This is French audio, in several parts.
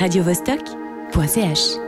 radiovostok.ch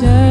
nation.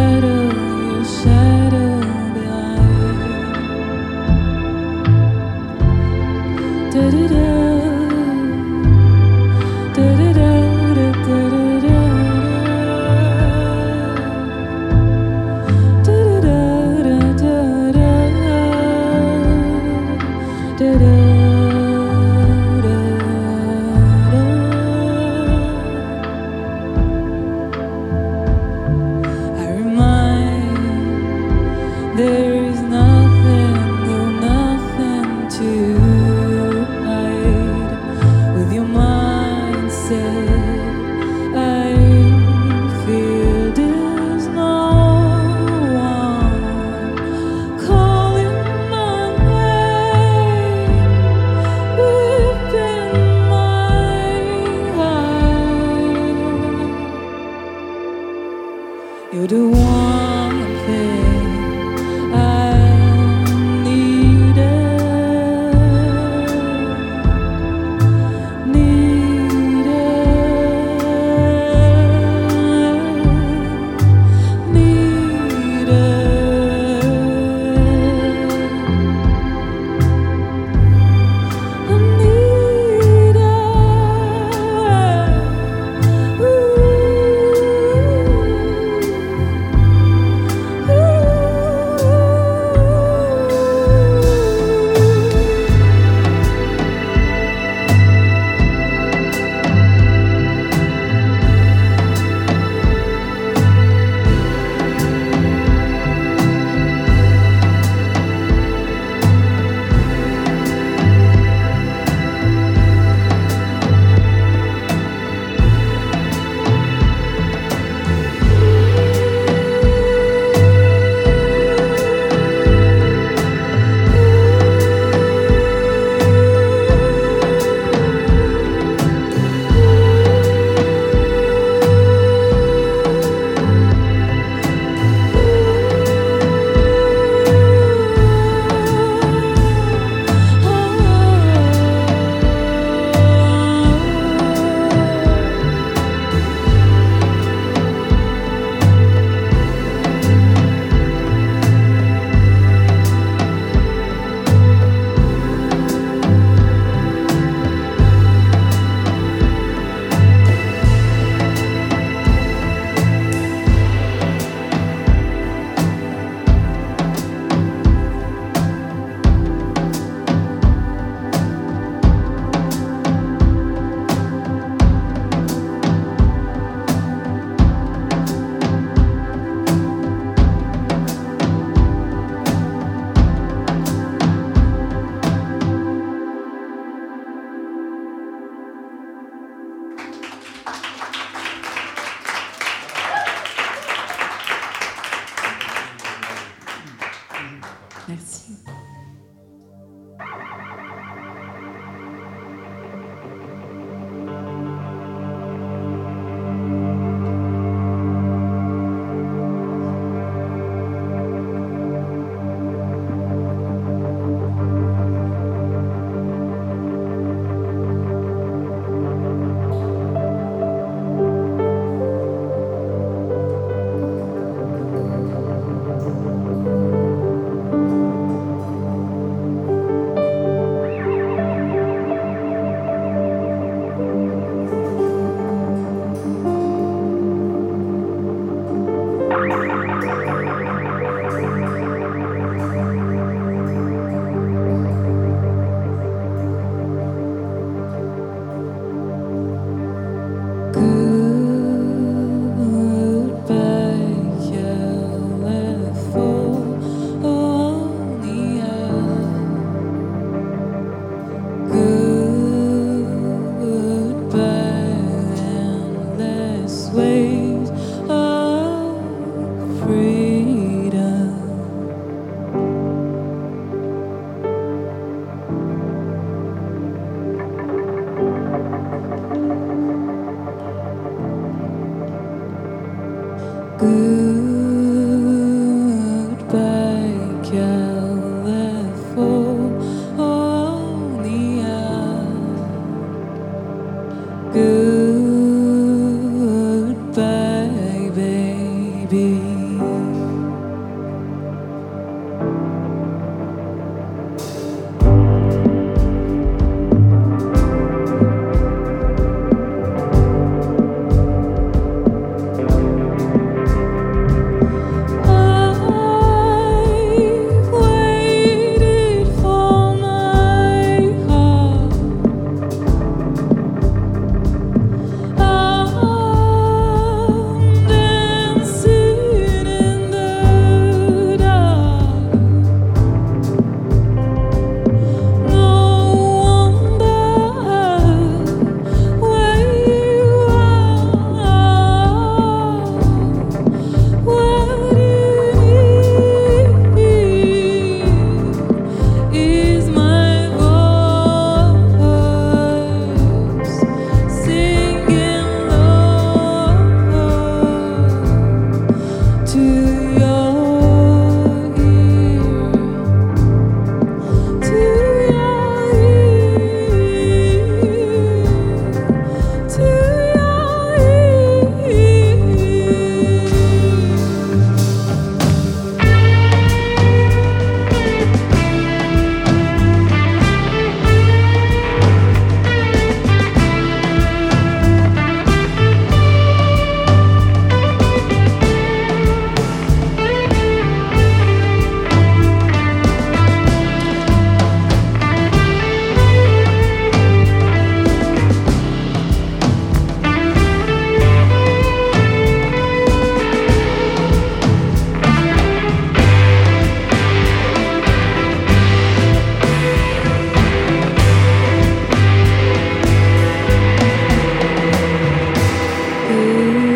Música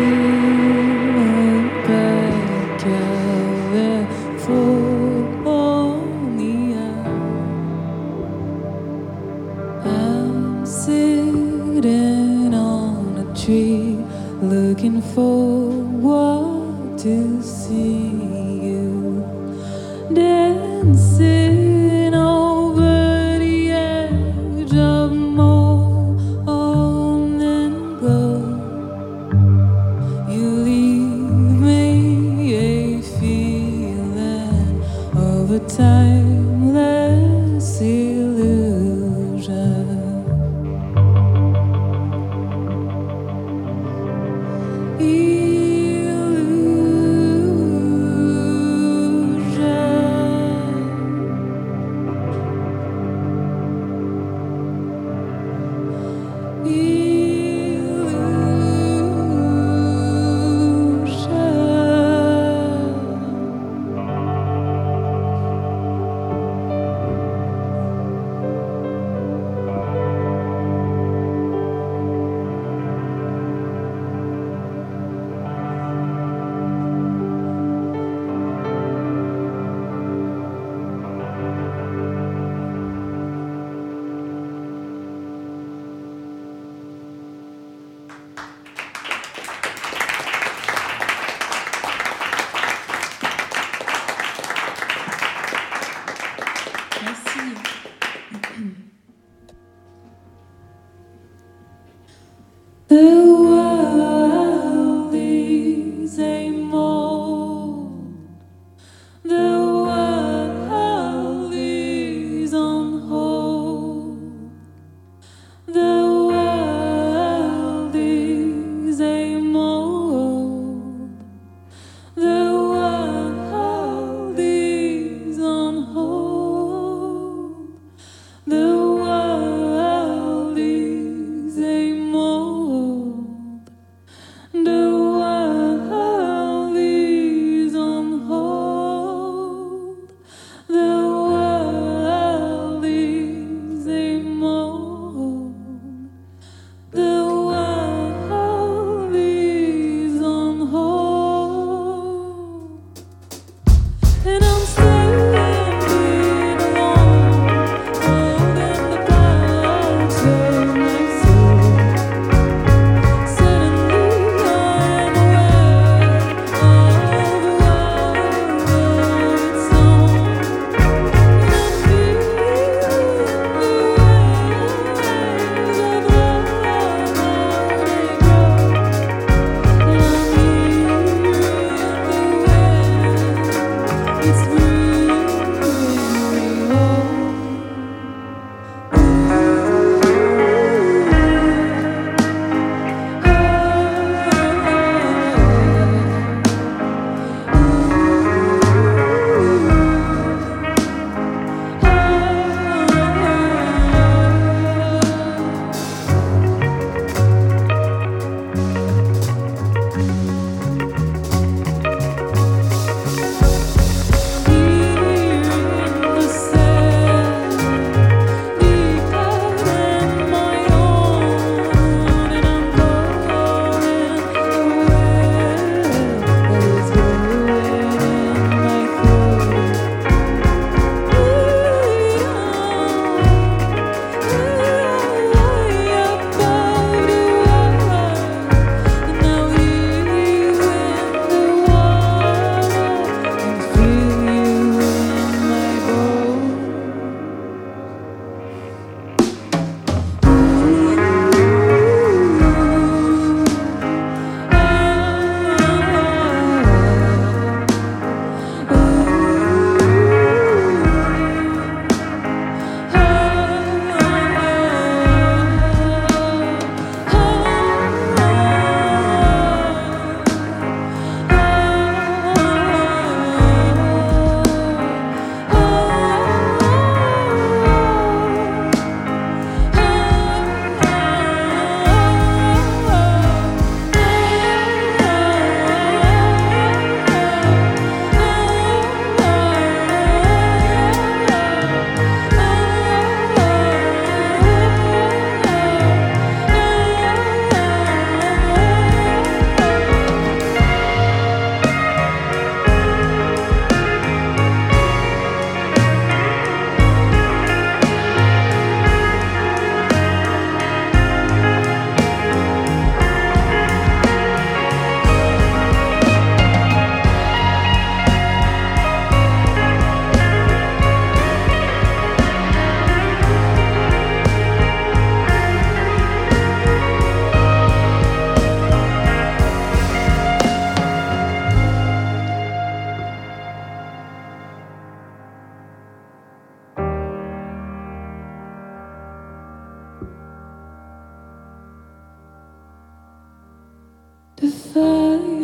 If I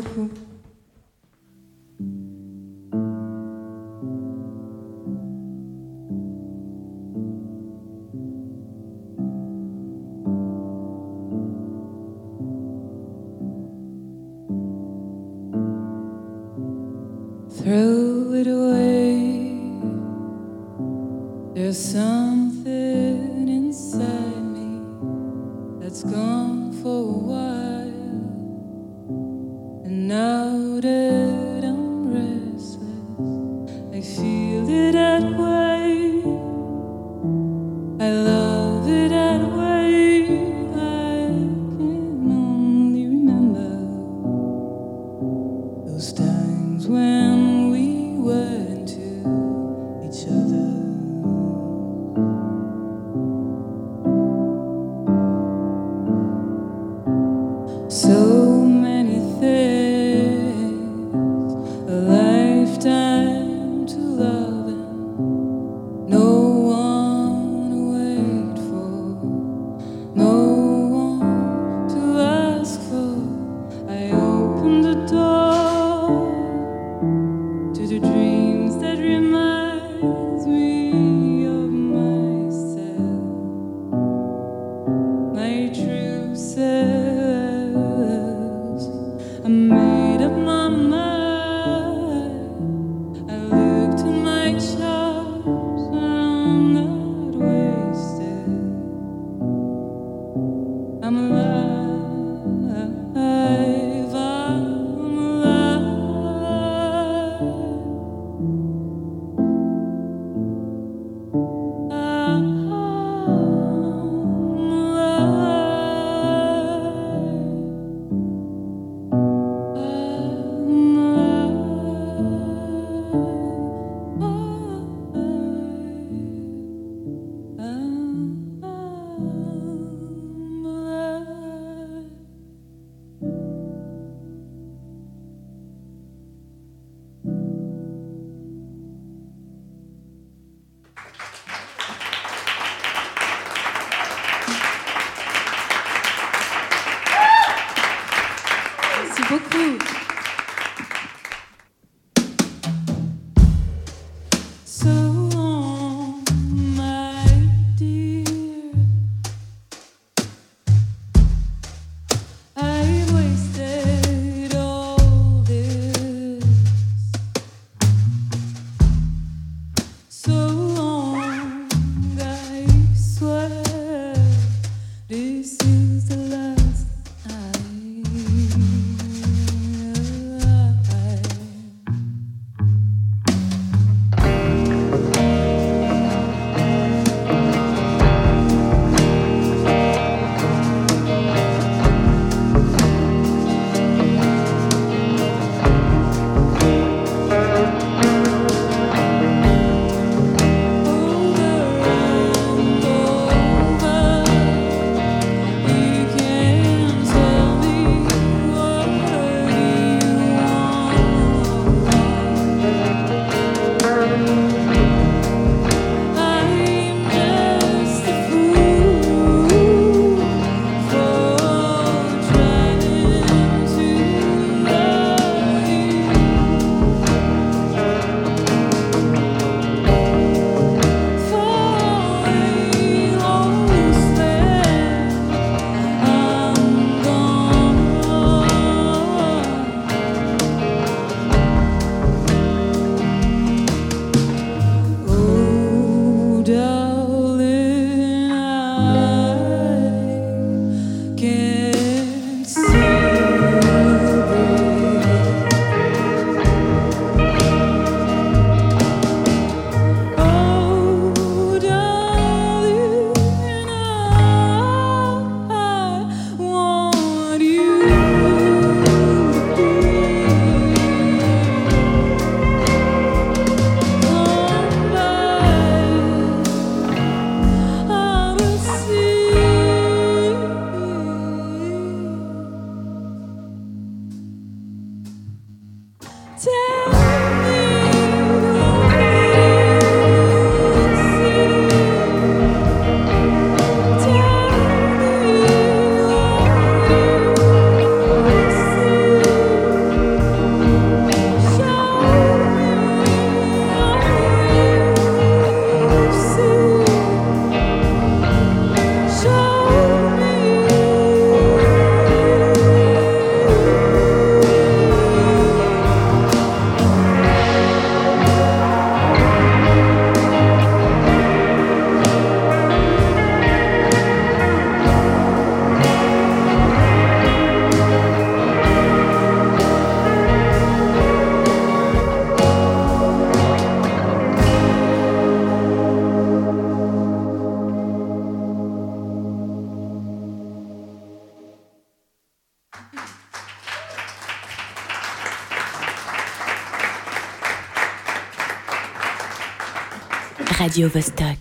嗯 Radio Vostok.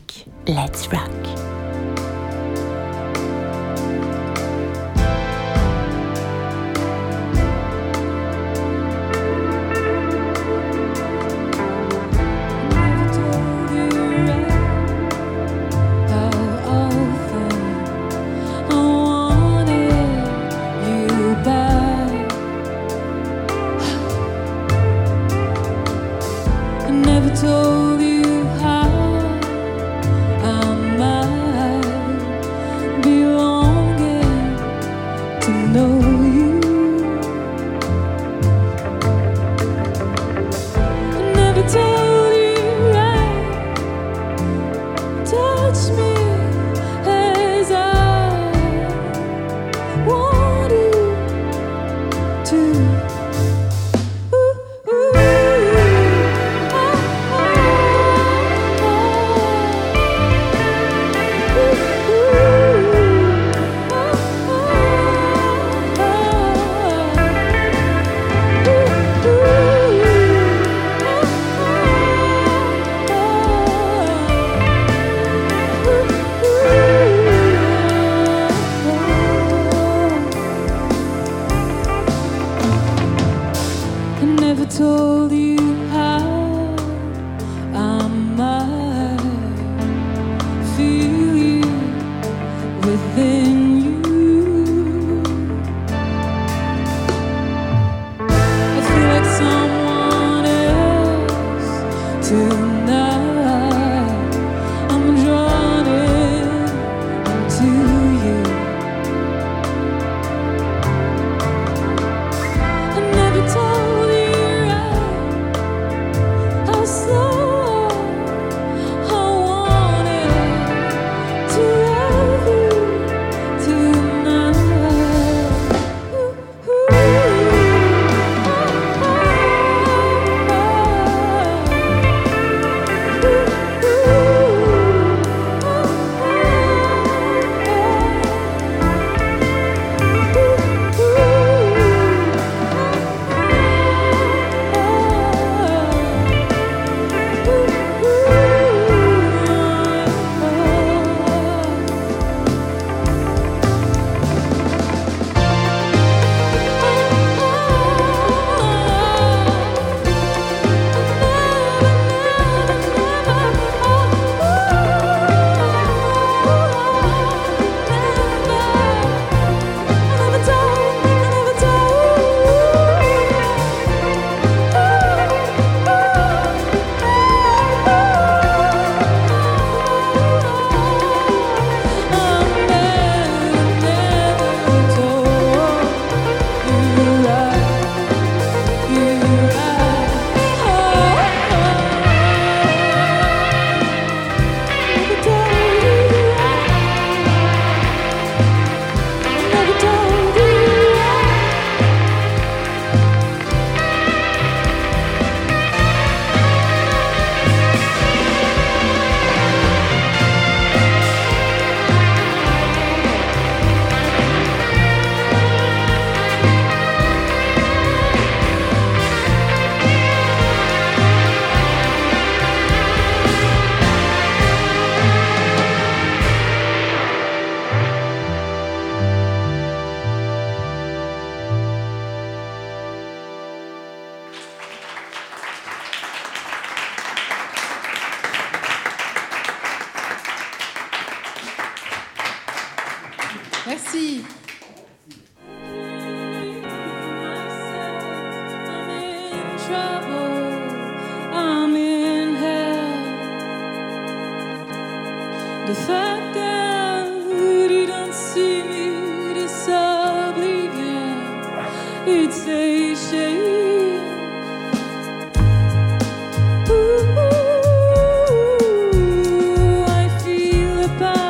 goodbye.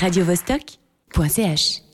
radiovostok.ch